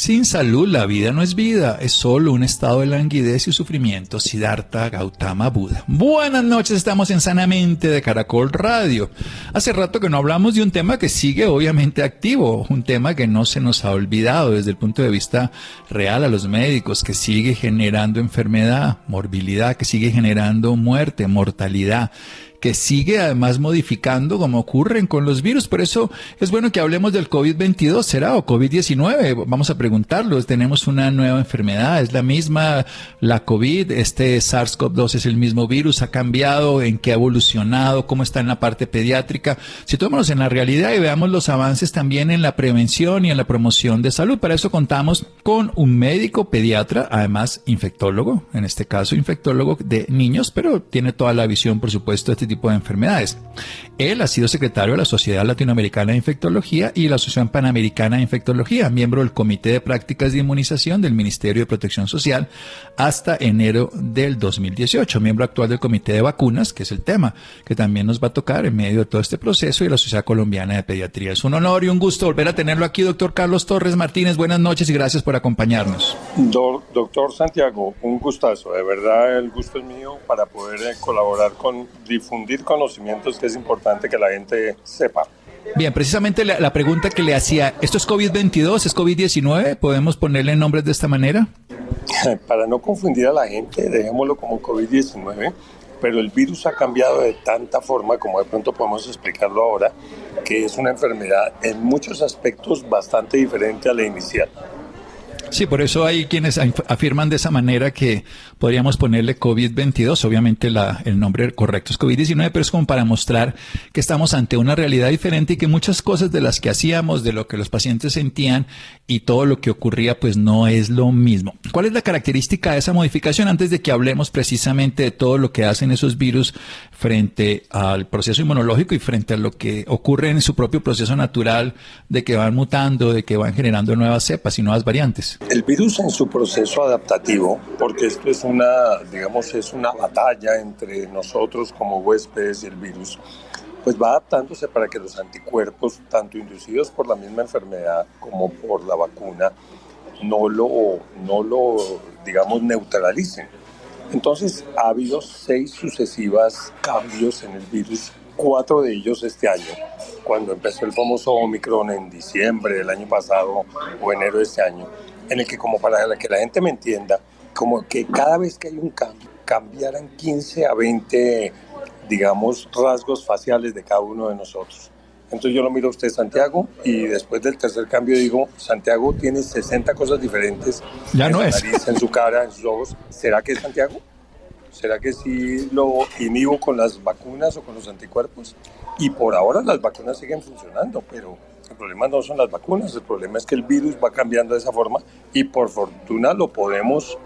Sin salud la vida no es vida, es solo un estado de languidez y sufrimiento. Siddhartha Gautama Buda. Buenas noches, estamos en Sanamente de Caracol Radio. Hace rato que no hablamos de un tema que sigue obviamente activo, un tema que no se nos ha olvidado desde el punto de vista real a los médicos, que sigue generando enfermedad, morbilidad, que sigue generando muerte, mortalidad que sigue además modificando como ocurren con los virus. Por eso es bueno que hablemos del COVID-22, ¿será? O COVID-19. Vamos a preguntarlo. Tenemos una nueva enfermedad. Es la misma, la COVID. Este SARS-CoV-2 es el mismo virus. Ha cambiado, en qué ha evolucionado, cómo está en la parte pediátrica. Situémonos en la realidad y veamos los avances también en la prevención y en la promoción de salud. Para eso contamos con un médico pediatra, además infectólogo, en este caso infectólogo de niños, pero tiene toda la visión, por supuesto, de tipo de enfermedades. Él ha sido secretario de la Sociedad Latinoamericana de Infectología y la Asociación Panamericana de Infectología, miembro del Comité de Prácticas de Inmunización del Ministerio de Protección Social hasta enero del 2018, miembro actual del Comité de Vacunas, que es el tema que también nos va a tocar en medio de todo este proceso, y la Sociedad Colombiana de Pediatría. Es un honor y un gusto volver a tenerlo aquí, doctor Carlos Torres Martínez. Buenas noches y gracias por acompañarnos. doctor Santiago, un gustazo. De verdad, el gusto es mío para poder eh, colaborar con difundir conocimientos que es importante que la gente sepa. Bien, precisamente la, pregunta que le hacía, ¿esto es COVID-22, es COVID-19? ¿Podemos ponerle nombres de esta manera? Para no confundir a la gente, dejémoslo como COVID-19, pero el virus ha cambiado de tanta forma, como de pronto podemos explicarlo ahora, que es una enfermedad en muchos aspectos bastante diferente a la inicial. Sí, por eso hay quienes afirman de esa manera que podríamos ponerle COVID-22. Obviamente la, el nombre correcto es COVID-19, pero es como para mostrar que estamos ante una realidad diferente y que muchas cosas de las que hacíamos, de lo que los pacientes sentían y todo lo que ocurría, pues no es lo mismo. ¿Cuál es la característica de esa modificación antes de que hablemos precisamente de todo lo que hacen esos virus frente al proceso inmunológico y frente a lo que ocurre en su propio proceso natural de que van mutando, de que van generando nuevas cepas y nuevas variantes? El virus en su proceso adaptativo, porque esto es una, digamos, es una batalla entre nosotros como huéspedes y el virus, pues va adaptándose para que los anticuerpos, tanto inducidos por la misma enfermedad como por la vacuna, no lo, no lo digamos, neutralicen. Entonces ha habido seis sucesivas cambios en el virus, cuatro de ellos este año, cuando empezó el famoso Omicron en diciembre del año pasado o enero de este año, en el que como para que la gente me entienda, como que cada vez que hay un cambio, cambiaran 15 a 20, digamos, rasgos faciales de cada uno de nosotros. Entonces yo lo miro a usted, Santiago, y después del tercer cambio digo, Santiago tiene 60 cosas diferentes ya no en su nariz, en su cara, en sus ojos. ¿Será que es Santiago? ¿Será que sí lo inhibo con las vacunas o con los anticuerpos? Y por ahora las vacunas siguen funcionando, pero el problema no son las vacunas, el problema es que el virus va cambiando de esa forma y por fortuna lo podemos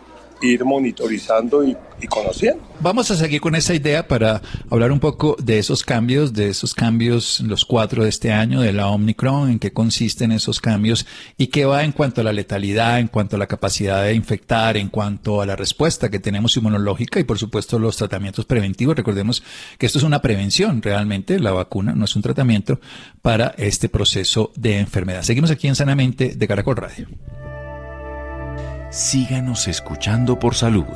ir monitorizando y, conociendo. Vamos a seguir con esa idea para hablar un poco de esos cambios, de esos cambios, los cuatro de este año, de la Omicron, en qué consisten esos cambios y qué va en cuanto a la letalidad, en cuanto a la capacidad de infectar, en cuanto a la respuesta que tenemos inmunológica y por supuesto los tratamientos preventivos. Recordemos que esto es una prevención realmente, la vacuna no es un tratamiento para este proceso de enfermedad. Seguimos aquí en Sanamente de Caracol Radio síganos escuchando por salud.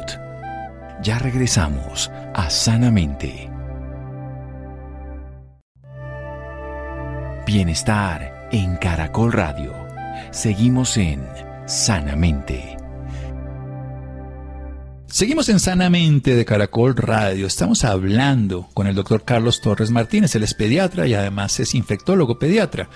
Ya regresamos a Sanamente. Bienestar en Caracol Radio. Seguimos en Sanamente. Seguimos en Sanamente de Caracol Radio. Estamos hablando con el doctor Carlos Torres Martínez. Él es pediatra y además es infectólogo pediatra.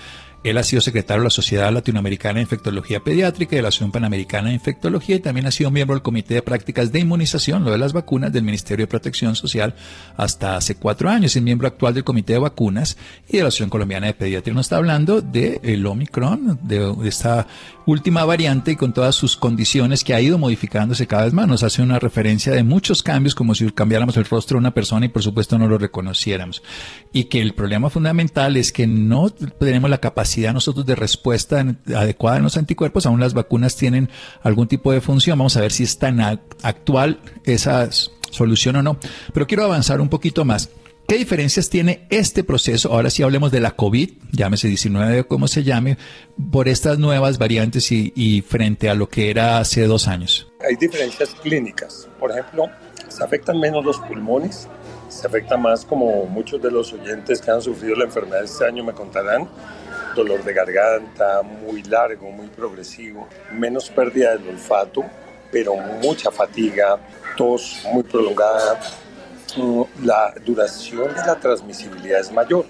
Él ha sido secretario de la Sociedad Latinoamericana de Infectología Pediátrica y de la Asociación Panamericana de Infectología y también ha sido miembro del Comité de Prácticas de Inmunización, lo de las vacunas del Ministerio de Protección Social hasta hace cuatro años. Es miembro actual del Comité de Vacunas y de la Asociación Colombiana de Pediatría. Nos está hablando del el Omicron, de, esta última variante y con todas sus condiciones que ha ido modificándose cada vez más. Nos hace una referencia de muchos cambios como si cambiáramos el rostro de una persona y por supuesto no lo reconociéramos. Y que el problema fundamental es que no tenemos la capacidad nosotros de respuesta adecuada en los anticuerpos, aún las vacunas tienen algún tipo de función. Vamos a ver si es tan actual esa solución o no. Pero quiero avanzar un poquito más. ¿Qué diferencias tiene este proceso? Ahora sí hablemos de la COVID, llámese 19 o como se llame, por estas nuevas variantes y, frente a lo que era hace dos años. Hay diferencias clínicas. Por ejemplo, se afectan menos los pulmones, se afecta más como muchos de los oyentes que han sufrido la enfermedad este año me contarán, dolor de garganta muy largo, muy progresivo, menos pérdida del olfato, pero mucha fatiga, tos muy prolongada, la duración de la transmisibilidad es mayor.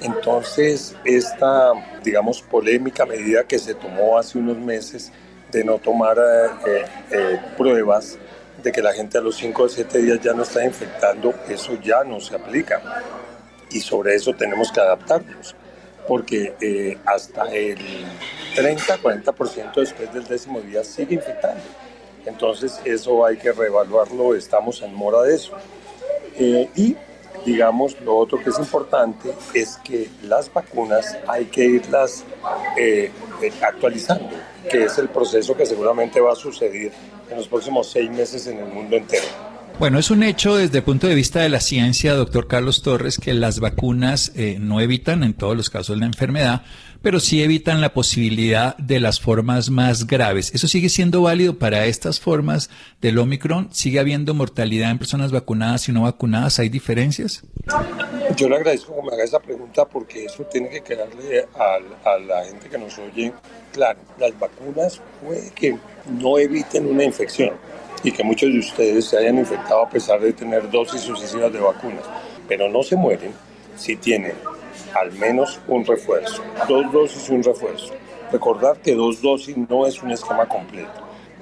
Entonces, esta, digamos, polémica medida que se tomó hace unos meses de no tomar eh, eh, eh, pruebas de que la gente a los 5 o 7 días ya no está infectando, eso ya no se aplica. Y sobre eso tenemos que adaptarnos, porque hasta el 30-40% después del décimo día sigue infectando. Entonces, eso hay que reevaluarlo, estamos en mora de eso. Eh, y digamos, lo otro que es importante es que las vacunas hay que irlas eh, eh, actualizando, que es el proceso que seguramente va a suceder en los próximos seis meses en el mundo entero. Bueno, es un hecho desde el punto de vista de la ciencia, doctor Carlos Torres, que las vacunas no evitan en todos los casos la enfermedad, pero sí evitan la posibilidad de las formas más graves. ¿Eso sigue siendo válido para estas formas del Omicron? ¿Sigue habiendo mortalidad en personas vacunadas y no vacunadas? ¿Hay diferencias? Yo le agradezco que me haga esa pregunta porque eso tiene que quedarle a, la gente que nos oye claro. Las vacunas puede que no eviten una infección y que muchos de ustedes se hayan infectado a pesar de tener dosis sucesivas de vacunas, pero no se mueren si tienen al menos un refuerzo, dos dosis y un refuerzo. Recordar que dos dosis no es un esquema completo.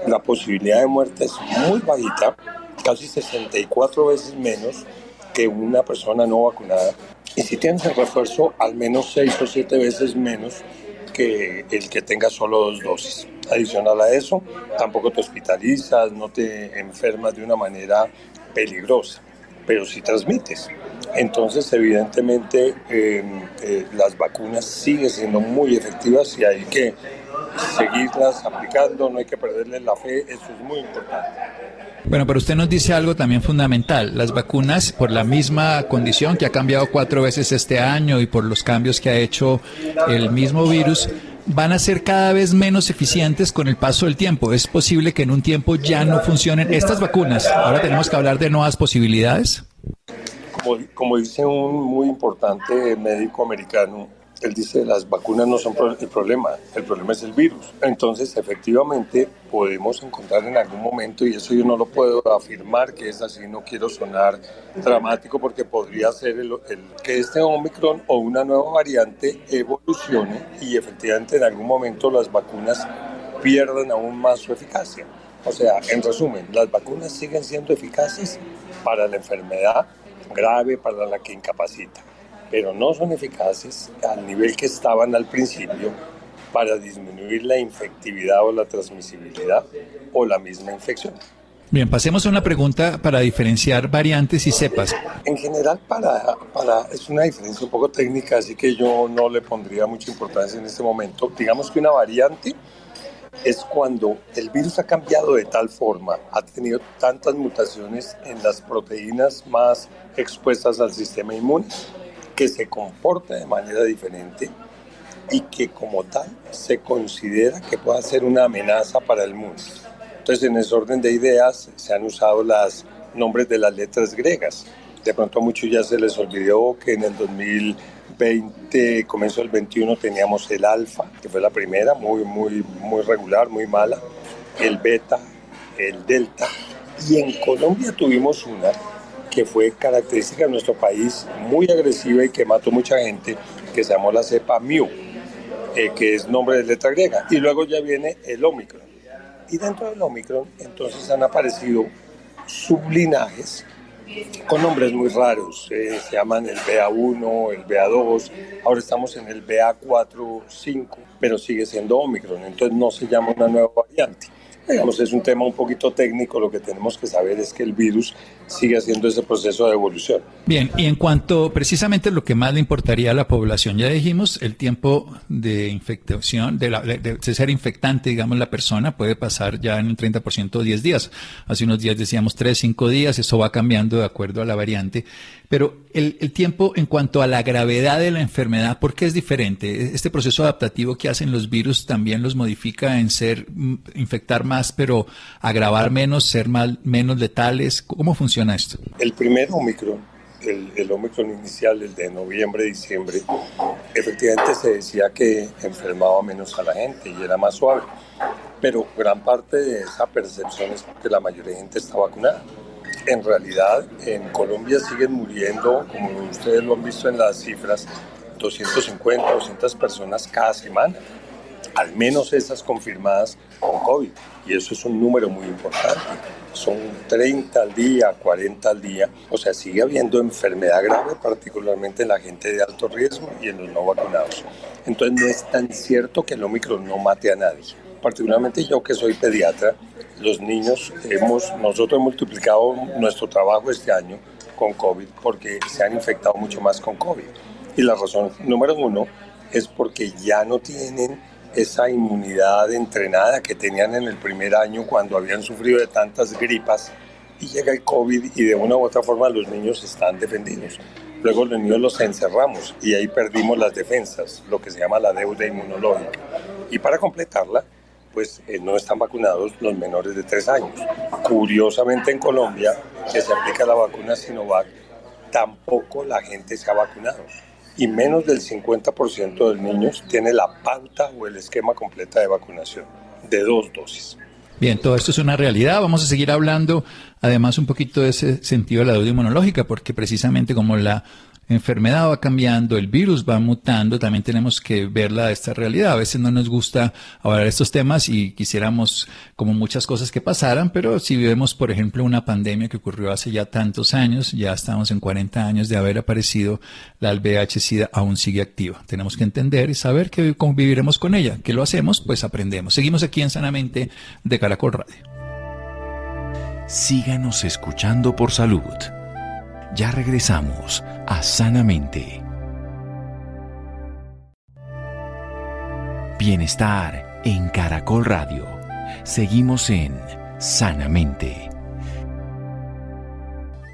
La posibilidad de muerte es muy bajita, casi 64 veces menos que una persona no vacunada. Y si tienes el refuerzo, al menos 6 o 7 veces menos que el que tenga solo dos dosis. Adicional a eso, tampoco te hospitalizas, no te enfermas de una manera peligrosa, pero si transmites. Entonces, evidentemente, em, eh, las vacunas siguen siendo muy efectivas y hay que seguirlas aplicando, no hay que perderle la fe, eso es muy importante. Bueno, pero usted nos dice algo también fundamental. Las vacunas, por la misma condición que ha cambiado cuatro veces este año y por los cambios que ha hecho el mismo virus, van a ser cada vez menos eficientes con el paso del tiempo. ¿Es posible que en un tiempo ya no funcionen estas vacunas? Ahora tenemos que hablar de nuevas posibilidades como, dice un muy importante médico americano, él dice las vacunas no son el problema, el problema es el virus. Entonces, efectivamente, podemos encontrar en algún momento, y eso yo no lo puedo afirmar que es así, no quiero sonar dramático porque podría ser el, que este Omicron o una nueva variante evolucione y efectivamente en algún momento las vacunas pierdan aún más su eficacia. O sea, en resumen, las vacunas siguen siendo eficaces para la enfermedad grave para la que incapacita, pero no son eficaces al nivel que estaban al principio para disminuir la infectividad o la transmisibilidad o la misma infección. Bien, pasemos a una pregunta para diferenciar variantes y cepas. En general, para, para, es una diferencia un poco técnica, así que yo no le pondría mucha importancia en este momento. Digamos que una variante es cuando el virus ha cambiado de tal forma, ha tenido tantas mutaciones en las proteínas más expuestas al sistema inmune, que se comporta de manera diferente y que como tal se considera que puede ser una amenaza para el mundo. Entonces, en ese orden de ideas se han usado los nombres de las letras griegas. De pronto a muchos ya se les olvidó que en el 2000 20, comenzó el 21 teníamos el alfa, que fue la primera, muy, muy, muy regular, muy mala, el beta, el delta, y en Colombia tuvimos una que fue característica de nuestro país, muy agresiva y que mató mucha gente, que se llamó la cepa Mu, eh, que es nombre de letra griega, y luego ya viene el Omicron. Y dentro del Omicron, entonces han aparecido sublinajes con nombres muy raros. Eh, se llaman el BA1, el BA2, ahora estamos en el BA4, 5, pero sigue siendo Omicron, entonces no se llama una nueva variante. digamos, es un tema un poquito técnico, lo que tenemos que saber es que el virus sigue haciendo ese proceso de evolución. Bien, y en cuanto precisamente lo que más le importaría a la población, ya dijimos, el tiempo de infectación, de, de, ser infectante, digamos, la persona puede pasar ya en el 30% 10 días. Hace unos días decíamos 3, 5 días, eso va cambiando de acuerdo a la variante. Pero el, el tiempo en cuanto a la gravedad de la enfermedad, ¿por qué es diferente? Este proceso adaptativo que hacen los virus también los modifica en ser, mm, infectar más, pero agravar menos, ser más, menos letales. ¿Cómo funciona esto? El primer Omicron, el, el Omicron inicial, el de noviembre, diciembre, efectivamente se decía que enfermaba menos a la gente y era más suave. Pero gran parte de esa percepción es porque la mayoría de gente está vacunada en realidad en Colombia siguen muriendo, como ustedes lo han visto en las cifras, 250, 200 personas cada semana, al menos esas confirmadas con COVID. Y eso es un número muy importante. Son 30 al día, 40 al día. O sea, sigue habiendo enfermedad grave, particularmente en la gente de alto riesgo y en los no vacunados. Entonces no es tan cierto que el Omicron no mate a nadie. Particularmente yo que soy pediatra, los niños, hemos, nosotros multiplicado nuestro trabajo este año con COVID porque se han infectado mucho más con COVID. Y la razón número uno es porque ya no tienen esa inmunidad entrenada que tenían en el primer año cuando habían sufrido de tantas gripas y llega el COVID y de una u otra forma los niños están defendidos. Luego los niños los encerramos y ahí perdimos las defensas, lo que se llama la deuda inmunológica. Y para completarla, pues eh, no están vacunados los menores de tres años. Curiosamente en Colombia, que se aplica la vacuna Sinovac, tampoco la gente se ha vacunado. Y menos del 50% de niños tiene la pauta o el esquema completa de vacunación, de dos dosis. Bien, todo esto es una realidad. Vamos a seguir hablando, además, un poquito de ese sentido de la deuda inmunológica, porque precisamente como la enfermedad va cambiando, el virus va mutando, también tenemos que verla esta realidad. A veces no nos gusta hablar de estos temas y quisiéramos como muchas cosas que pasaran, pero si vemos, por ejemplo, una pandemia que ocurrió hace ya tantos años, ya estamos en 40 años de haber aparecido, la VIH-Sida aún sigue activa. Tenemos que entender y saber que conviviremos con ella. ¿Qué lo hacemos? Pues aprendemos. Seguimos aquí en Sanamente de Caracol Radio. Síganos escuchando por salud. Ya regresamos a Sanamente. Bienestar en Caracol Radio. Seguimos en Sanamente.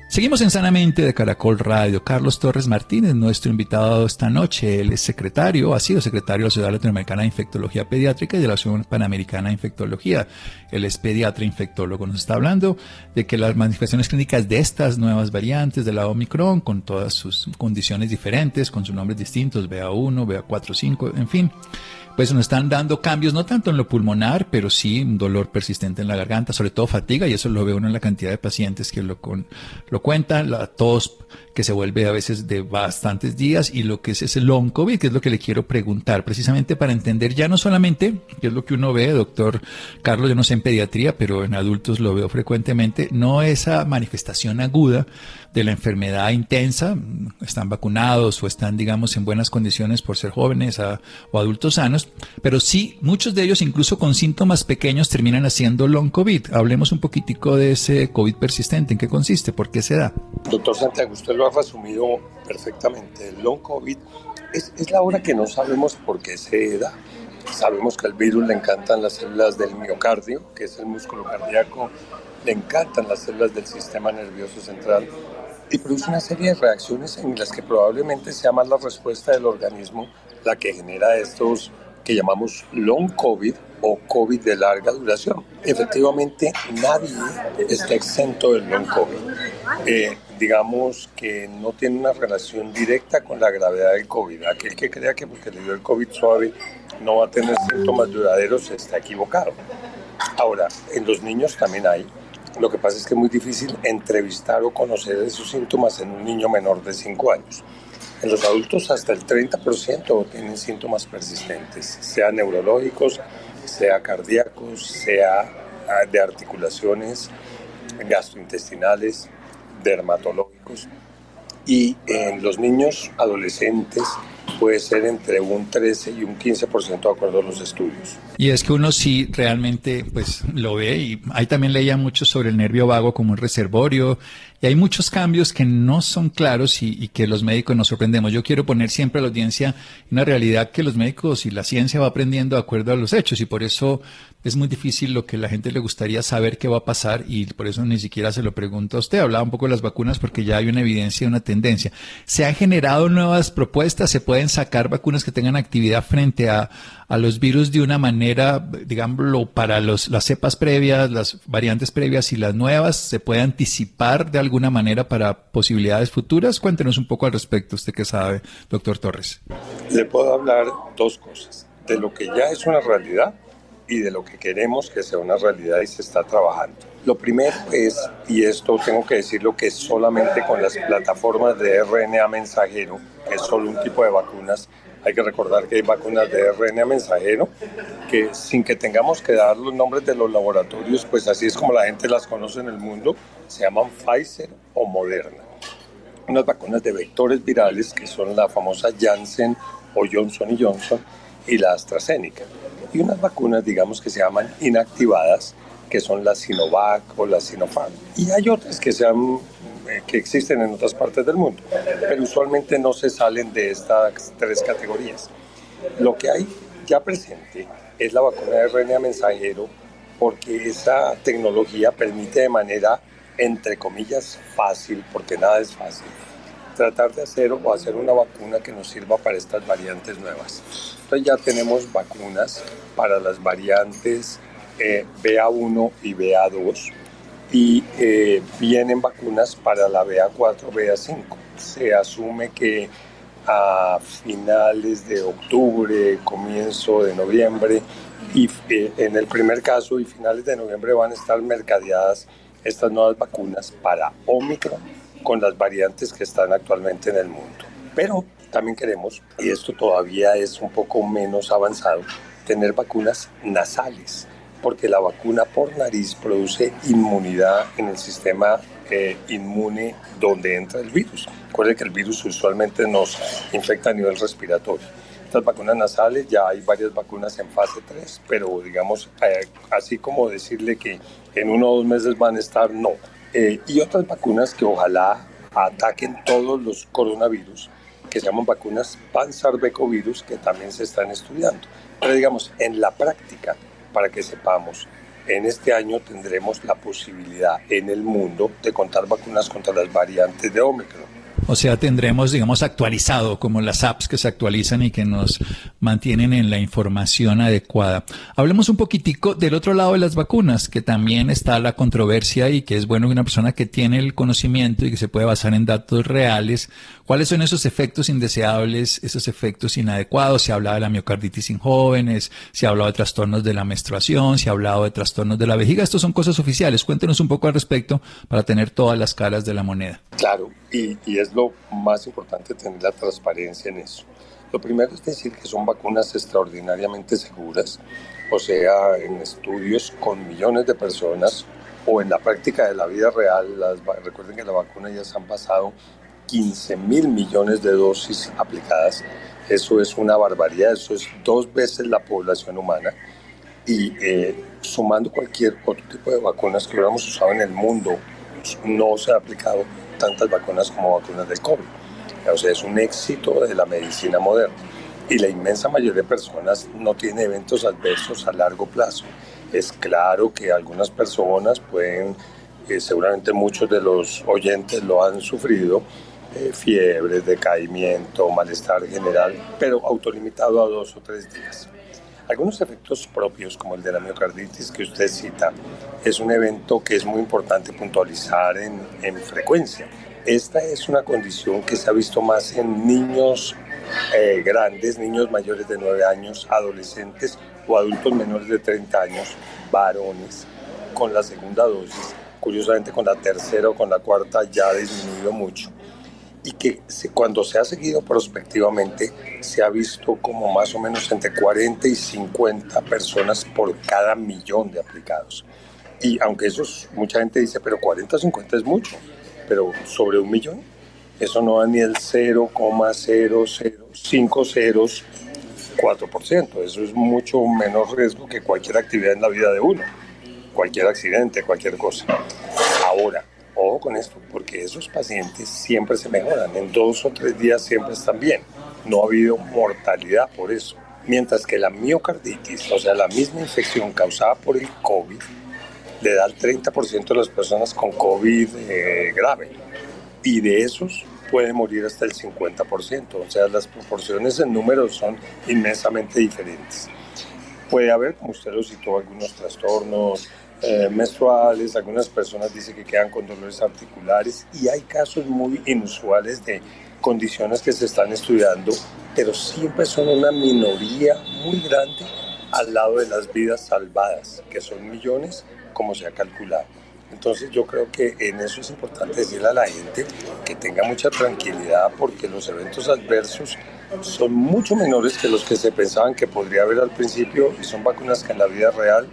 Seguimos en Sanamente de Caracol Radio. Carlos Torres Martínez, nuestro invitado esta noche. Él es secretario, ha sido secretario de la Sociedad Latinoamericana de Infectología Pediátrica y de la Asociación Panamericana de Infectología. Él es pediatra infectólogo. Nos está hablando de que las manifestaciones clínicas de estas nuevas variantes de la Omicron, con todas sus condiciones diferentes, con sus nombres distintos, BA1, BA4, 5, en fin, pues nos están dando cambios, no tanto en lo pulmonar, pero sí un dolor persistente en la garganta, sobre todo fatiga, y eso lo ve uno en la cantidad de pacientes que lo, con, lo cuentan, la tos que se vuelve a veces de bastantes días, y lo que es ese long COVID, que es lo que le quiero preguntar, precisamente para entender ya no solamente, que es lo que uno ve, doctor Carlos, yo no sé en pediatría, pero en adultos lo veo frecuentemente, no esa manifestación aguda de la enfermedad intensa, están vacunados o están, digamos, en buenas condiciones por ser jóvenes o adultos sanos, pero sí, muchos de ellos, incluso con síntomas pequeños, terminan haciendo long COVID. Hablemos un poquitico de ese COVID persistente, ¿en qué consiste? ¿Por qué se da? Doctor Santiago, usted lo ha resumido perfectamente. El long COVID es, es la hora que no sabemos por qué se da. Sabemos que al virus le encantan las células del miocardio, que es el músculo cardíaco, le encantan las células del sistema nervioso central y produce una serie de reacciones en las que probablemente sea más la respuesta del organismo la que genera estos que llamamos long COVID o COVID de larga duración. Efectivamente, nadie está exento del long COVID. Eh, digamos que no tiene una relación directa con la gravedad del COVID. Aquel que crea que porque le dio el COVID suave no va a tener síntomas duraderos está equivocado. Ahora, en los niños también hay lo que pasa es que es muy difícil entrevistar o conocer esos síntomas en un niño menor de 5 años. En los adultos hasta el 30% tienen síntomas persistentes, sea neurológicos, sea cardíacos, sea ah, de articulaciones, gastrointestinales, dermatológicos. Y en los niños adolescentes puede ser entre un 13 y un 15% de acuerdo a los estudios. Y es que uno sí realmente pues lo ve y ahí también leía mucho sobre el nervio vago como un reservorio y hay muchos cambios que no son claros y, que los médicos nos sorprendemos. Yo quiero poner siempre a la audiencia una realidad que los médicos y la ciencia va aprendiendo de acuerdo a los hechos y por eso es muy difícil lo que la gente le gustaría saber qué va a pasar y por eso ni siquiera se lo pregunta a usted. Hablaba un poco de las vacunas porque ya hay una evidencia una tendencia. Se han generado nuevas propuestas, se pueden sacar vacunas que tengan actividad frente a, a los virus de una manera, digámoslo, para los, las cepas previas, las variantes previas y las nuevas, se puede anticipar de alguna manera para posibilidades futuras. Cuéntenos un poco al respecto, usted que sabe, doctor Torres. Le puedo hablar dos cosas, de lo que ya es una realidad y de lo que queremos que sea una realidad y se está trabajando. Lo primero es, y esto tengo que decirlo, que solamente con las plataformas de RNA mensajero, que es solo un tipo de vacunas, hay que recordar que hay vacunas de RNA mensajero que sin que tengamos que dar los nombres de los laboratorios, pues así es como la gente las conoce en el mundo, se llaman Pfizer o Moderna. Unas vacunas de vectores virales que son la famosa Janssen o Johnson Johnson y la AstraZeneca y unas vacunas, digamos, que se llaman inactivadas, que son la Sinovac o la Sinopharm. Y hay otras que, sean, eh, que existen en otras partes del mundo, pero usualmente no se salen de estas tres categorías. Lo que hay ya presente es la vacuna de RNA mensajero, porque esa tecnología permite de manera, entre comillas, fácil, porque nada es fácil, tratar de hacer o hacer una vacuna que nos sirva para estas variantes nuevas. Entonces ya tenemos vacunas para las variantes eh, BA1 y BA2 y eh, vienen vacunas para la BA4, BA5. Se asume que a finales de octubre, comienzo de noviembre y eh, en el primer caso y finales de noviembre van a estar mercadeadas estas nuevas vacunas para Omicron con las variantes que están actualmente en el mundo. Pero también queremos, y esto todavía es un poco menos avanzado, tener vacunas nasales, porque la vacuna por nariz produce inmunidad en el sistema eh, inmune donde entra el virus. Recuerde que el virus usualmente nos infecta a nivel respiratorio. Estas vacunas nasales, ya hay varias vacunas en fase 3, pero digamos, eh, así como decirle que en uno o dos meses van a estar, no. Eh, y otras vacunas que ojalá ataquen todos los coronavirus que se llaman vacunas panzarbecovirus que también se están estudiando. Pero digamos, en la práctica, para que sepamos, en este año tendremos la posibilidad en el mundo de contar vacunas contra las variantes de Omicron. O sea, tendremos, digamos, actualizado como las apps que se actualizan y que nos mantienen en la información adecuada. Hablemos un poquitico del otro lado de las vacunas, que también está la controversia y que es bueno que una persona que tiene el conocimiento y que se puede basar en datos reales, cuáles son esos efectos indeseables, esos efectos inadecuados. Se ha hablado de la miocarditis en jóvenes, se ha hablado de trastornos de la menstruación, se ha hablado de trastornos de la vejiga. Estos son cosas oficiales. Cuéntenos un poco al respecto para tener todas las caras de la moneda. Claro, y, es lo más importante tener la transparencia en eso. Lo primero es decir que son vacunas extraordinariamente seguras, o sea, en estudios con millones de personas o en la práctica de la vida real, las, recuerden que la vacuna ya se han pasado 15 mil millones de dosis aplicadas. Eso es una barbaridad, eso es dos veces la población humana. Y eh, sumando cualquier otro tipo de vacunas que hubiéramos usado en el mundo, no se ha aplicado tantas vacunas como vacunas del COVID. O sea, es un éxito de la medicina moderna. Y la inmensa mayoría de personas no tiene eventos adversos a largo plazo. Es claro que algunas personas pueden, eh, seguramente muchos de los oyentes lo han sufrido, eh, fiebre, decaimiento, malestar general, pero autolimitado a dos o tres días. Algunos efectos propios, como el de la miocarditis que usted cita, es un evento que es muy importante puntualizar en, en frecuencia. Esta es una condición que se ha visto más en niños eh, grandes, niños mayores de 9 años, adolescentes o adultos menores de 30 años, varones, con la segunda dosis. Curiosamente con la tercera o con la cuarta ya ha disminuido mucho y que cuando se ha seguido prospectivamente se ha visto como más o menos entre 40 y 50 personas por cada millón de aplicados. Y aunque eso mucha gente dice, pero 40 o 50 es mucho, pero sobre un millón, eso no da ni el 0,0000 5 ceros, 4%. Eso es mucho menos riesgo que cualquier actividad en la vida de uno, cualquier accidente, cualquier cosa. Ahora, ojo con esto, porque esos pacientes siempre se mejoran, en dos o tres días siempre están bien. No ha habido mortalidad por eso. Mientras que la miocarditis, o sea, la misma infección causada por el COVID, le da al 30% de las personas con COVID eh, grave. Y de esos puede morir hasta el 50%. O sea, las proporciones en números son inmensamente diferentes. Puede haber, como usted lo citó, algunos trastornos eh, menstruales, algunas personas dicen que quedan con dolores articulares y hay casos muy inusuales de condiciones que se están estudiando, pero siempre son una minoría muy grande al lado de las vidas salvadas, que son millones, como se ha calculado. Entonces yo creo que en eso es importante decirle a la gente que tenga mucha tranquilidad porque los eventos adversos son mucho menores que los que se pensaban que podría haber al principio y son vacunas que en la vida real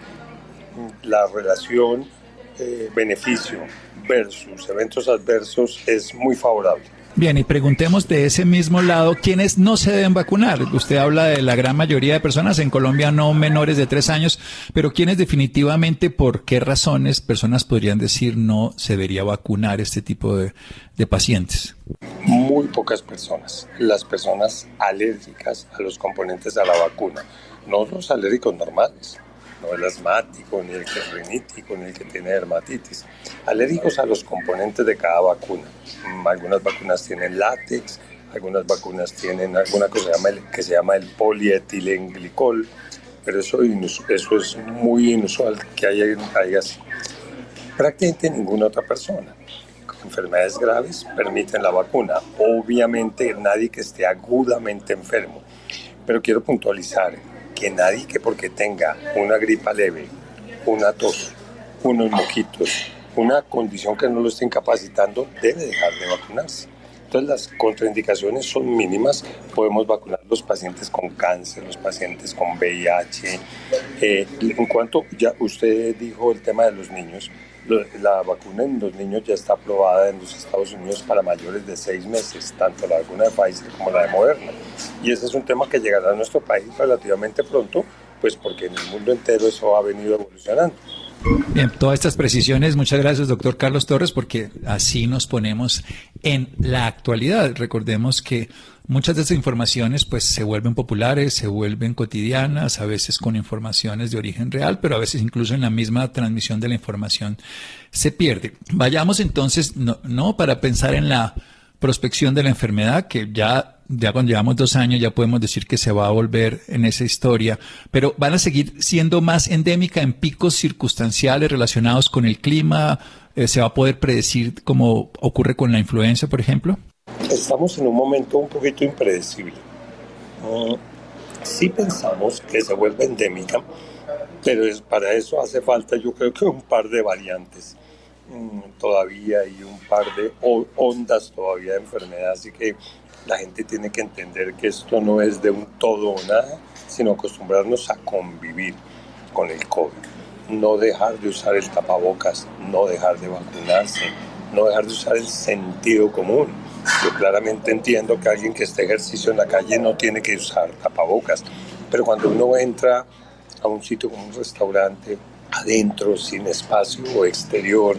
la relación eh, beneficio versus eventos adversos es muy favorable. Bien, y preguntemos de ese mismo lado, ¿quiénes no se deben vacunar? Usted habla de la gran mayoría de personas, en Colombia no menores de tres años, pero ¿quiénes definitivamente, por qué razones personas podrían decir no se debería vacunar este tipo de, de pacientes? Muy pocas personas, las personas alérgicas a los componentes de la vacuna, no los alérgicos normales no el asmático, ni el que es rinítico, ni el que tiene dermatitis. Alérgicos a los componentes de cada vacuna. Mm, algunas vacunas tienen látex, algunas vacunas tienen alguna cosa que se llama el polietilenglicol, pero eso, eso es muy inusual que haya, haya así. Prácticamente ninguna otra persona enfermedades graves permiten la vacuna. Obviamente nadie que esté agudamente enfermo. Pero quiero puntualizar, que nadie que porque tenga una gripa leve, una tos, unos moquitos, una condición que no lo esté incapacitando, debe dejar de vacunarse. Entonces las contraindicaciones son mínimas. Podemos vacunar los pacientes con cáncer, los pacientes con VIH. Eh, en cuanto ya usted dijo el tema de los niños, la vacuna en los niños ya está aprobada en los Estados Unidos para mayores de seis meses, tanto la vacuna de Pfizer como la de Moderna. Y ese es un tema que llegará a nuestro país relativamente pronto, pues porque en el mundo entero eso ha venido evolucionando. Bien, todas estas precisiones, muchas gracias, doctor Carlos Torres, porque así nos ponemos en la actualidad. Recordemos que muchas de estas informaciones pues se vuelven populares, se vuelven cotidianas, a veces con informaciones de origen real, pero a veces incluso en la misma transmisión de la información se pierde. Vayamos entonces, no, no para pensar en la prospección de la enfermedad, que ya, ya cuando llevamos dos años ya podemos decir que se va a volver en esa historia, pero van a seguir siendo más endémica en picos circunstanciales relacionados con el clima, eh, se va a poder predecir como ocurre con la influenza, por ejemplo. Estamos en un momento un poquito impredecible. Mm, sí pensamos que se vuelve endémica, pero para eso hace falta yo creo que un par de variantes. Mm, todavía hay un par de ondas todavía de enfermedad, así que la gente tiene que entender que esto no es de un todo o nada, sino acostumbrarnos a convivir con el COVID. No dejar de usar el tapabocas, no dejar de vacunarse, no dejar de usar el sentido común. Yo claramente entiendo que alguien que esté ejercicio en la calle no tiene que usar tapabocas, pero cuando uno entra a un sitio como un restaurante, adentro, sin espacio exterior,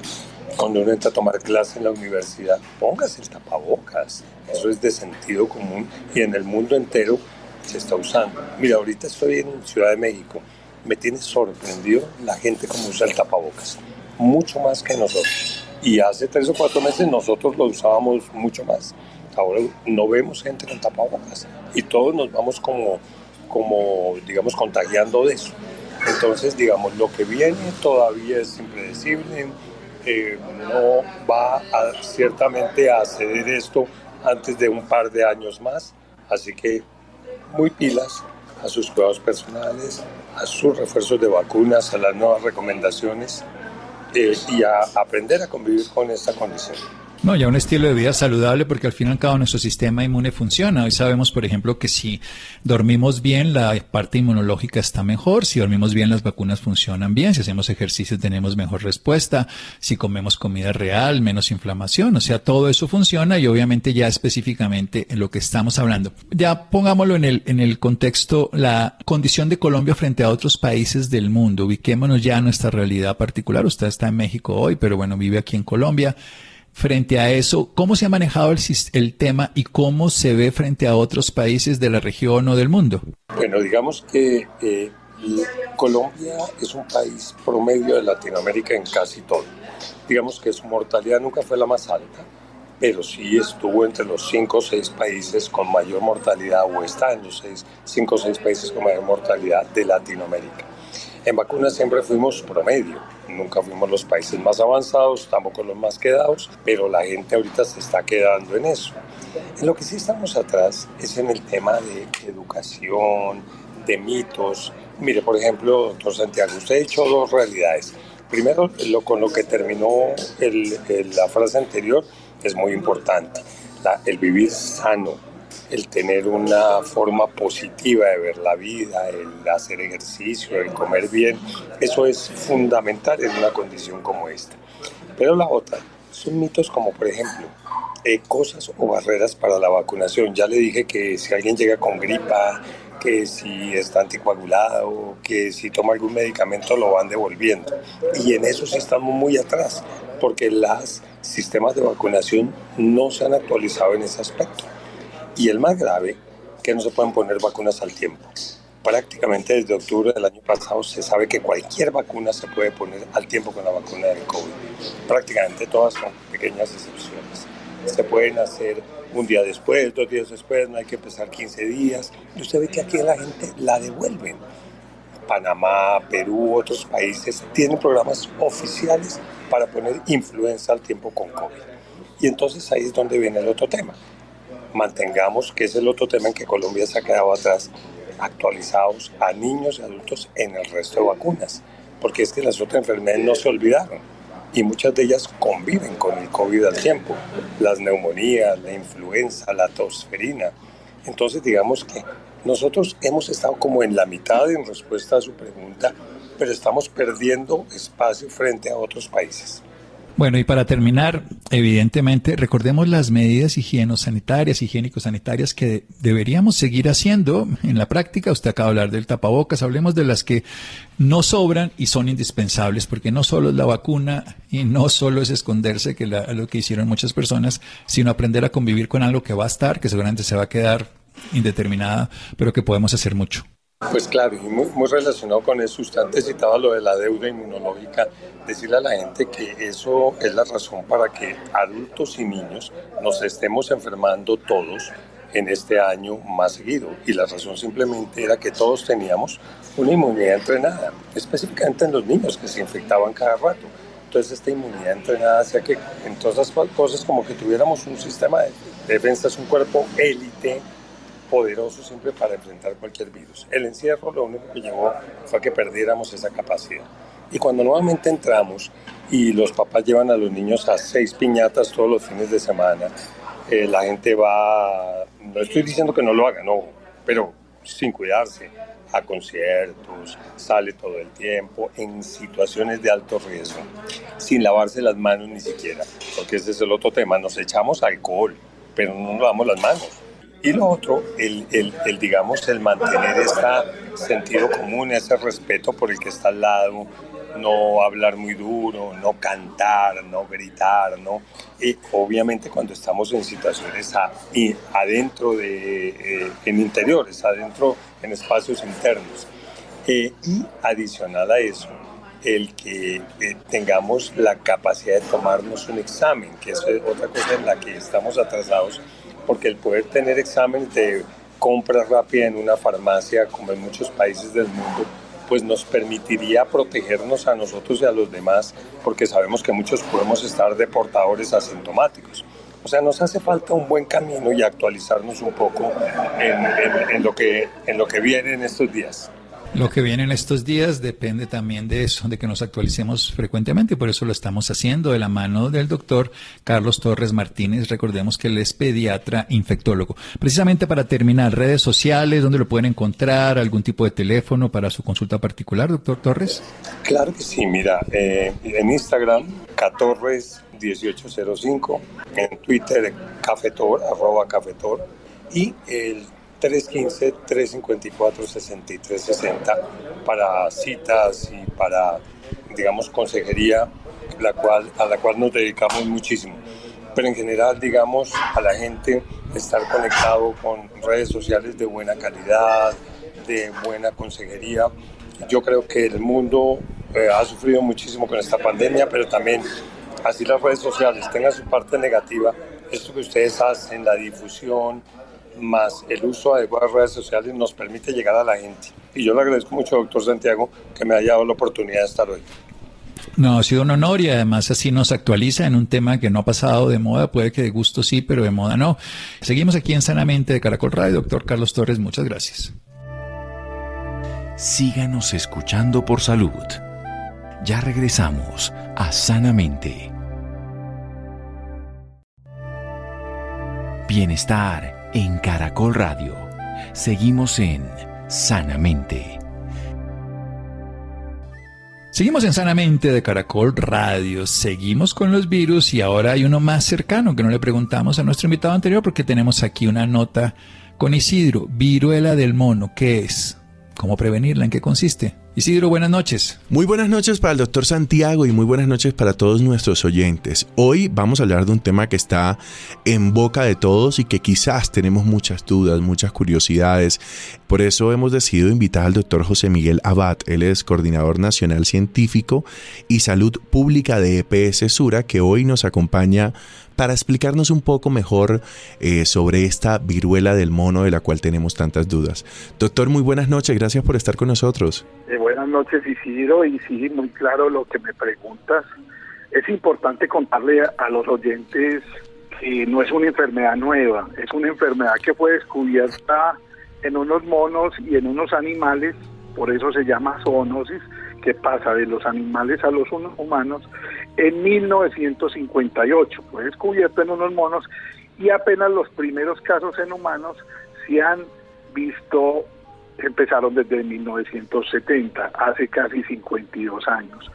cuando uno entra a tomar clase en la universidad, póngase el tapabocas. Eso es de sentido común y en el mundo entero se está usando. Mira, ahorita estoy en Ciudad de México. Me tiene sorprendido la gente como usa el tapabocas. Mucho más que nosotros. Y hace tres o cuatro meses nosotros lo usábamos mucho más. Ahora no vemos gente con tapabocas. Y todos nos vamos como, como digamos, contagiando de eso. Entonces, digamos, lo que viene todavía es impredecible, eh, no va ciertamente a ceder esto antes de un par de años más, así que muy pilas a sus cuidados personales, a sus refuerzos de vacunas, a las nuevas recomendaciones eh, y a aprender a convivir con esta condición. No, ya un estilo de vida saludable porque al fin y al cabo nuestro sistema inmune funciona. Hoy sabemos, por ejemplo, que si dormimos bien, la parte inmunológica está mejor. Si dormimos bien, las vacunas funcionan bien. Si hacemos ejercicio, tenemos mejor respuesta. Si comemos comida real, menos inflamación. O sea, todo eso funciona y obviamente ya específicamente en lo que estamos hablando. Ya pongámoslo en el, en el contexto, la condición de Colombia frente a otros países del mundo. Ubiquémonos ya en nuestra realidad particular. Usted está en México hoy, pero bueno, vive aquí en Colombia frente a eso, ¿cómo se ha manejado el, tema y cómo se ve frente a otros países de la región o del mundo? Bueno, digamos que eh, Colombia es un país promedio de Latinoamérica en casi todo. Digamos que su mortalidad nunca fue la más alta, pero sí estuvo entre los cinco o seis países con mayor mortalidad o está en los seis, cinco o seis países con mayor mortalidad de Latinoamérica. En vacunas siempre fuimos promedio, nunca fuimos los países más avanzados, tampoco los más quedados, pero la gente ahorita se está quedando en eso. En lo que sí estamos atrás es en el tema de educación, de mitos. Mire, por ejemplo, doctor Santiago, usted ha dicho dos realidades. Primero, lo, con lo que terminó el, la frase anterior es muy importante, el vivir sano, el tener una forma positiva de ver la vida, el hacer ejercicio, el comer bien, eso es fundamental en una condición como esta. Pero la otra son mitos como por ejemplo eh, cosas o barreras para la vacunación. Ya le dije que si alguien llega con gripa, que si está anticoagulado, que si toma algún medicamento lo van devolviendo. Y en eso sí estamos muy atrás, porque los sistemas de vacunación no se han actualizado en ese aspecto. Y el más grave, que no se pueden poner vacunas al tiempo. Prácticamente desde octubre del año pasado se sabe que cualquier vacuna se puede poner al tiempo con la vacuna del COVID. Prácticamente todas son pequeñas excepciones. Se pueden hacer un día después, dos días después, no hay que empezar 15 días. Y usted ve que aquí la gente la devuelven. Panamá, Perú, otros países tienen programas oficiales para poner influenza al tiempo con COVID. Y entonces ahí es donde viene el otro tema mantengamos, que es el otro tema en que Colombia se ha quedado atrás, actualizados a niños y adultos en el resto de vacunas, porque es que las otras enfermedades no se olvidaron y muchas de ellas conviven con el COVID al tiempo, las neumonías, la influenza, la tosferina. Entonces digamos que nosotros hemos estado como en la mitad en respuesta a su pregunta, pero estamos perdiendo espacio frente a otros países. Bueno, y para terminar, evidentemente, recordemos las medidas higieno-sanitarias, higiénico-sanitarias que deberíamos seguir haciendo en la práctica. Usted acaba de hablar del tapabocas, hablemos de las que no sobran y son indispensables, porque no solo es la vacuna y no solo es esconderse, que es lo que hicieron muchas personas, sino aprender a convivir con algo que va a estar, que seguramente se va a quedar indeterminada, pero que podemos hacer mucho. Pues claro, y muy, muy, relacionado con eso, usted antes citaba lo de la deuda inmunológica, decirle a la gente que eso es la razón para que adultos y niños nos estemos enfermando todos en este año más seguido. Y la razón simplemente era que todos teníamos una inmunidad entrenada, específicamente en los niños que se infectaban cada rato. Entonces esta inmunidad entrenada hacía que en todas las cosas como que tuviéramos un sistema de defensa, es un cuerpo élite, poderoso siempre para enfrentar cualquier virus. El encierro lo único que llevó fue a que perdiéramos esa capacidad. Y cuando nuevamente entramos y los papás llevan a los niños a seis piñatas todos los fines de semana, eh, la gente va, no estoy diciendo que no lo haga, no, pero sin cuidarse, a conciertos, sale todo el tiempo, en situaciones de alto riesgo, sin lavarse las manos ni siquiera, porque ese es el otro tema, nos echamos alcohol, pero no nos lavamos las manos y lo otro, el, el, el, digamos, el mantener ese sentido común, ese respeto por el que está al lado, no hablar muy duro, no cantar, no gritar, ¿no? Y obviamente cuando estamos en situaciones y adentro de, eh, en interiores, adentro en espacios internos. Eh, y adicional a eso, el que eh, tengamos la capacidad de tomarnos un examen, que es otra cosa en la que estamos atrasados porque el poder tener exámenes de compra rápida en una farmacia, como en muchos países del mundo, pues nos permitiría protegernos a nosotros y a los demás, porque sabemos que muchos podemos estar de portadores asintomáticos. O sea, nos hace falta un buen camino y actualizarnos un poco en, lo, que, en lo que viene en estos días. Lo que viene en estos días depende también de eso, de que nos actualicemos frecuentemente, por eso lo estamos haciendo de la mano del doctor Carlos Torres Martínez. Recordemos que él es pediatra infectólogo. Precisamente para terminar, redes sociales, ¿dónde lo pueden encontrar? ¿Algún tipo de teléfono para su consulta particular, doctor Torres? Claro que sí, mira, eh, en Instagram, Catorres 1805, en Twitter, cafetor, arroba cafetor, y el 315-354-6360 para citas y para, digamos, consejería, la cual, a la cual nos dedicamos muchísimo. Pero en general, digamos, a la gente estar conectado con redes sociales de buena calidad, de buena consejería. Yo creo que el mundo eh, ha sufrido muchísimo con esta pandemia, pero también así las redes sociales tengan su parte negativa, esto que ustedes hacen, la difusión, más el uso adecuado de redes sociales nos permite llegar a la gente. Y yo le agradezco mucho, doctor Santiago, que me haya dado la oportunidad de estar hoy. No, ha sido un honor y además así nos actualiza en un tema que no ha pasado de moda, puede que de gusto sí, pero de moda no. Seguimos aquí en Sanamente de Caracol Radio. Doctor Carlos Torres, muchas gracias. Síganos escuchando por salud. Ya regresamos a Sanamente. Bienestar en Caracol Radio. Seguimos en Sanamente. Seguimos en Sanamente de Caracol Radio, seguimos con los virus y ahora hay uno más cercano que no le preguntamos a nuestro invitado anterior porque tenemos aquí una nota con Isidro, viruela del mono, ¿qué es? ¿Cómo prevenirla? ¿En qué consiste? Isidro, buenas noches. Muy buenas noches para el doctor Santiago y muy buenas noches para todos nuestros oyentes. Hoy vamos a hablar de un tema que está en boca de todos y que quizás tenemos muchas dudas, muchas curiosidades. Por eso hemos decidido invitar al doctor José Miguel Abad. Él es coordinador nacional científico y salud pública de EPS Sura, que hoy nos acompaña para explicarnos un poco mejor eh, sobre esta viruela del mono de la cual tenemos tantas dudas. Doctor, muy buenas noches, gracias por estar con nosotros. Eh, buenas noches, Isidro, y sí, muy claro lo que me preguntas. Es importante contarle a los oyentes que no es una enfermedad nueva, es una enfermedad que fue descubierta en unos monos y en unos animales, por eso se llama zoonosis, que pasa de los animales a los humanos, en 1958. Fue descubierto en unos monos y apenas los primeros casos en humanos se han visto, empezaron desde 1970, hace casi 52 años.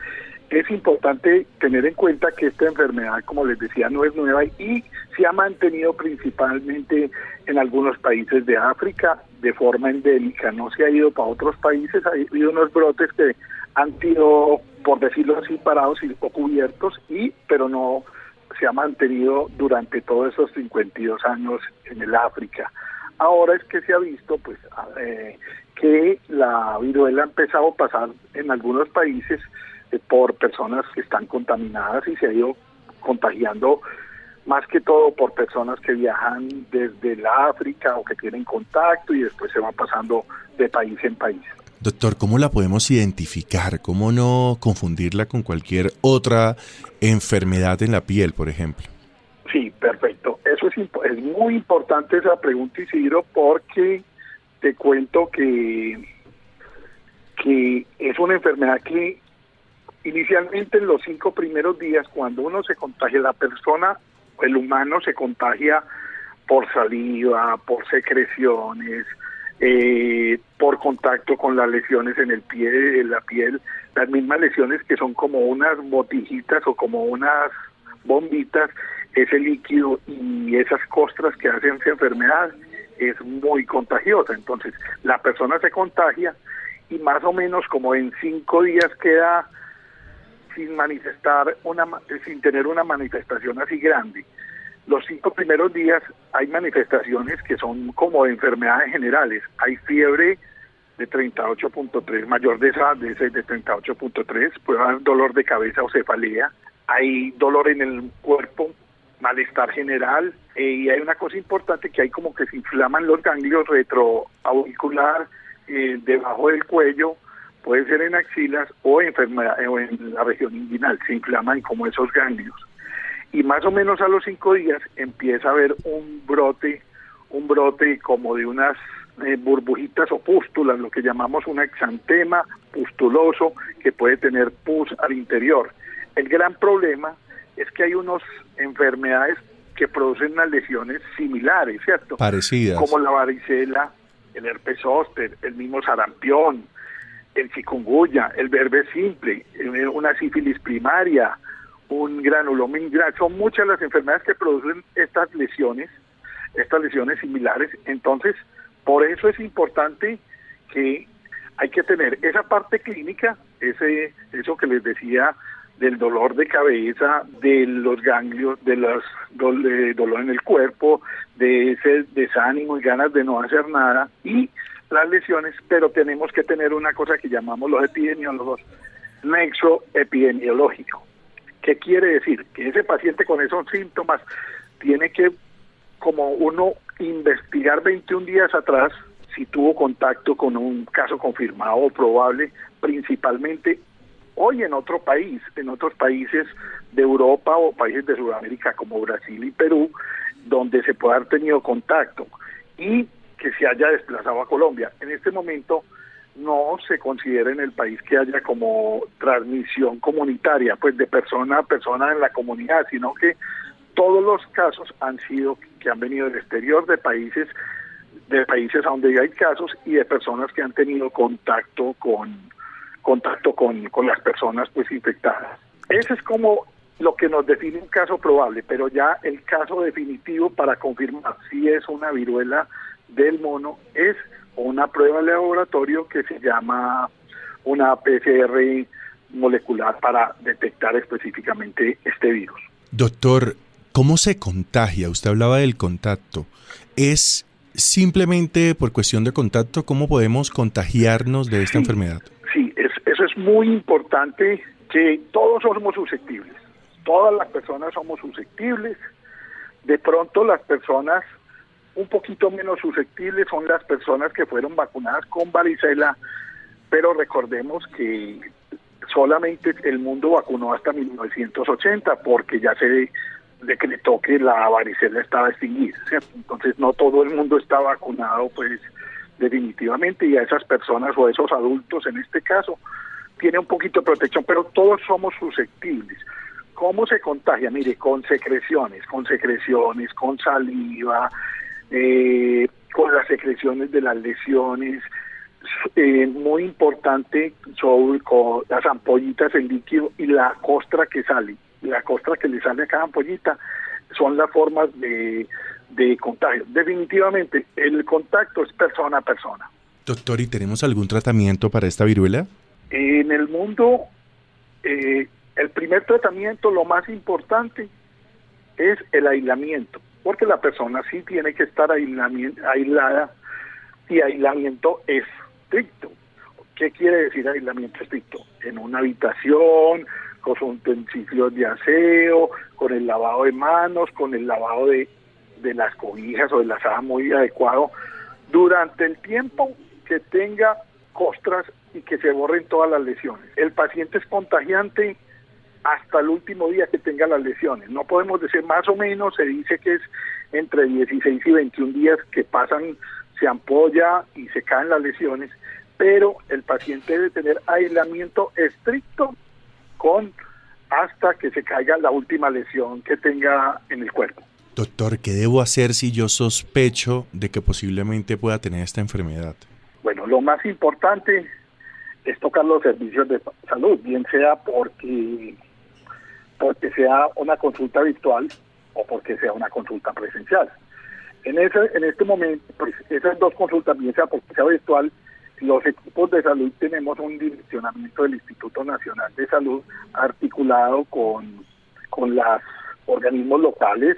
Es importante tener en cuenta que esta enfermedad, como les decía, no es nueva y se ha mantenido principalmente en algunos países de África de forma endémica, no se ha ido para otros países, ha habido unos brotes que han sido, por decirlo así, parados y, o cubiertos, y, pero no se ha mantenido durante todos esos 52 años en el África. Ahora es que se ha visto pues eh, que la viruela ha empezado a pasar en algunos países eh, por personas que están contaminadas y se ha ido contagiando más que todo por personas que viajan desde la África o que tienen contacto y después se va pasando de país en país. Doctor, ¿cómo la podemos identificar? ¿Cómo no confundirla con cualquier otra enfermedad en la piel, por ejemplo? Sí, perfecto. Eso es, es muy importante esa pregunta, Isidro, porque te cuento que, que es una enfermedad que inicialmente en los cinco primeros días, cuando uno se contagia, la persona, el humano se contagia por saliva, por secreciones, eh, por contacto con las lesiones en el pie, en la piel, las mismas lesiones que son como unas botijitas o como unas bombitas, ese líquido y esas costras que hacen esa enfermedad es muy contagiosa. Entonces, la persona se contagia y más o menos como en cinco días queda sin manifestar una sin tener una manifestación así grande los cinco primeros días hay manifestaciones que son como de enfermedades generales. Hay fiebre de 38.3, mayor de esa, de, de 38.3, puede haber dolor de cabeza o cefalea, hay dolor en el cuerpo, malestar general, eh, y hay una cosa importante que hay como que se inflaman los ganglios retroauricular eh, debajo del cuello, puede ser en axilas o, enfermedad, o en la región inguinal, se inflaman como esos ganglios y más o menos a los cinco días empieza a haber un brote, un brote como de unas eh, burbujitas o pústulas, lo que llamamos un exantema pustuloso que puede tener pus al interior. El gran problema es que hay unas enfermedades que producen unas lesiones similares, ¿cierto? Parecidas. Como la varicela, el herpes zóster, el mismo sarampión, el chikungunya, el verbe simple, eh, una sífilis primaria, un granuloma ingrato. Son muchas las enfermedades que producen estas lesiones, estas lesiones similares. Entonces, por eso es importante que hay que tener esa parte clínica, ese eso que les decía del dolor de cabeza, de los ganglios, de los dolor en el cuerpo, de ese desánimo y ganas de no hacer nada y las lesiones, pero tenemos que tener una cosa que llamamos los epidemiólogos nexo epidemiológico. ¿Qué quiere decir? Que ese paciente con esos síntomas tiene que, como uno, investigar 21 días atrás si tuvo contacto con un caso confirmado o probable, principalmente hoy en otro país, en otros países de Europa o países de Sudamérica como Brasil y Perú, donde se puede haber tenido contacto y que se haya desplazado a Colombia. En este momento no se considera en el país que haya como transmisión comunitaria, pues de persona a persona en la comunidad, sino que todos los casos han sido que han venido del exterior de países de países donde hay casos y de personas que han tenido contacto con contacto con, con las personas pues infectadas. Ese es como lo que nos define un caso probable, pero ya el caso definitivo para confirmar si es una viruela del mono es una prueba de laboratorio que se llama una PCR molecular para detectar específicamente este virus. Doctor, ¿cómo se contagia? Usted hablaba del contacto. ¿Es simplemente por cuestión de contacto? ¿Cómo podemos contagiarnos de esta enfermedad? Sí, eso es muy importante que todos somos susceptibles. Todas las personas somos susceptibles. De pronto las personas un poquito menos susceptibles son las personas que fueron vacunadas con varicela, pero recordemos que solamente el mundo vacunó hasta 1980 porque ya se decretó que la varicela estaba extinguida, entonces no todo el mundo está vacunado pues definitivamente y a esas personas o a esos adultos en este caso tiene un poquito de protección, pero todos somos susceptibles. ¿Cómo se contagia? Mire, con secreciones, con secreciones, con saliva, eh, con las secreciones de las lesiones, eh, muy importante sobre con las ampollitas, el líquido y la costra que sale. La costra que le sale a cada ampollita son las formas de, de contagio. Definitivamente, el contacto es persona a persona. Doctor, ¿y tenemos algún tratamiento para esta viruela? En el mundo, eh, el primer tratamiento, lo más importante, es el aislamiento porque la persona sí tiene que estar aislada y aislamiento estricto. ¿Qué quiere decir aislamiento estricto? En una habitación, con sus utensilios de aseo, con el lavado de manos, con el lavado de, de las cobijas o de la sábana muy adecuado, durante el tiempo que tenga costras y que se borren todas las lesiones. El paciente es contagiante hasta el último día que tenga las lesiones. No podemos decir más o menos, se dice que es entre 16 y 21 días que pasan, se ampolla y se caen las lesiones, pero el paciente debe tener aislamiento estricto con hasta que se caiga la última lesión que tenga en el cuerpo. Doctor, ¿qué debo hacer si yo sospecho de que posiblemente pueda tener esta enfermedad? Bueno, lo más importante es tocar los servicios de salud, bien sea porque porque sea una consulta virtual o porque sea una consulta presencial. En ese, en este momento, pues, esas dos consultas, bien sea porque sea virtual, los equipos de salud tenemos un direccionamiento del Instituto Nacional de Salud articulado con, con los organismos locales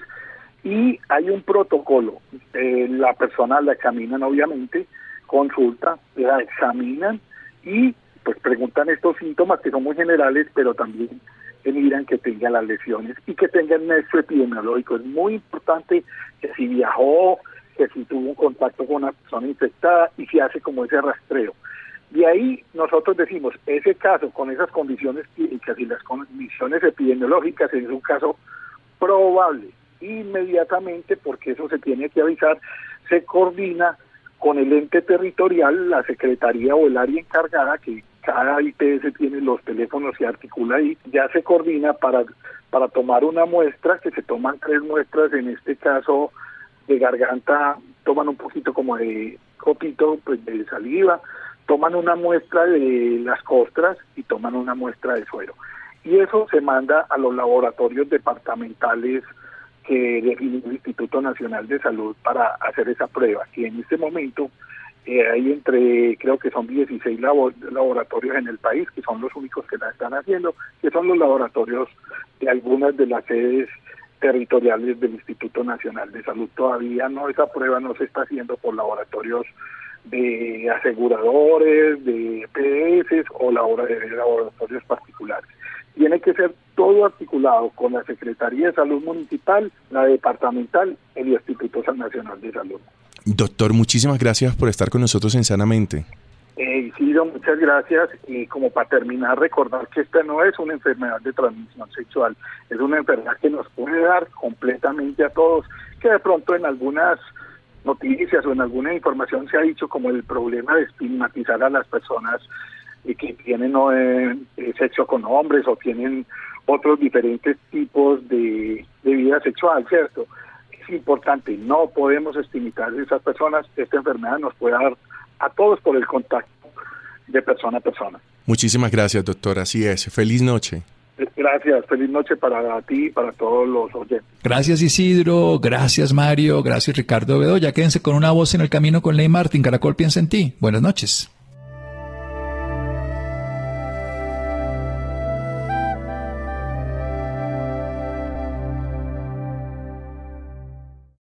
y hay un protocolo. Eh, la persona la examinan obviamente, consulta, la examinan y pues preguntan estos síntomas que son muy generales, pero también miran que tenga las lesiones y que tenga el nexo epidemiológico. Es muy importante que si viajó, que si tuvo un contacto con una persona infectada y se hace como ese rastreo. De ahí nosotros decimos, ese caso con esas condiciones clínicas y las condiciones epidemiológicas es un caso probable. Inmediatamente, porque eso se tiene que avisar, se coordina con el ente territorial, la secretaría o el área encargada, que cada IPS tiene los teléfonos y articula ahí, ya se coordina para, para tomar una muestra, que se toman tres muestras, en este caso de garganta, toman un poquito como de copito pues, de saliva, toman una muestra de las costras y toman una muestra de suero. Y eso se manda a los laboratorios departamentales que define el Instituto Nacional de Salud para hacer esa prueba, que en este momento eh, hay entre, creo que son 16 laboratorios en el país, que son los únicos que la están haciendo, que son los laboratorios de algunas de las sedes territoriales del Instituto Nacional de Salud. Todavía no, esa prueba no se está haciendo por laboratorios de aseguradores, de EPS o laboratorios particulares. Tiene que ser todo articulado con la Secretaría de Salud Municipal, la departamental, el Instituto Nacional de Salud. Doctor, muchísimas gracias por estar con nosotros en Sanamente. Eh, muchas gracias. Y como para terminar, recordar que esta no es una enfermedad de transmisión sexual, es una enfermedad que nos puede dar completamente a todos, que de pronto en algunas noticias o en alguna información se ha dicho como el problema de estigmatizar a las personas que tienen eh, eh, sexo con hombres o tienen otros diferentes tipos de, de vida sexual, ¿cierto? Es importante, no podemos estigmatizar a esas personas, esta enfermedad nos puede dar a todos por el contacto de persona a persona. Muchísimas gracias, doctor, así es. Feliz noche. Gracias, feliz noche para ti y para todos los oyentes. Gracias Isidro, gracias Mario, gracias Ricardo Bedoya. Quédense con una voz en el camino con Ley Martín. Caracol piensa en ti. Buenas noches.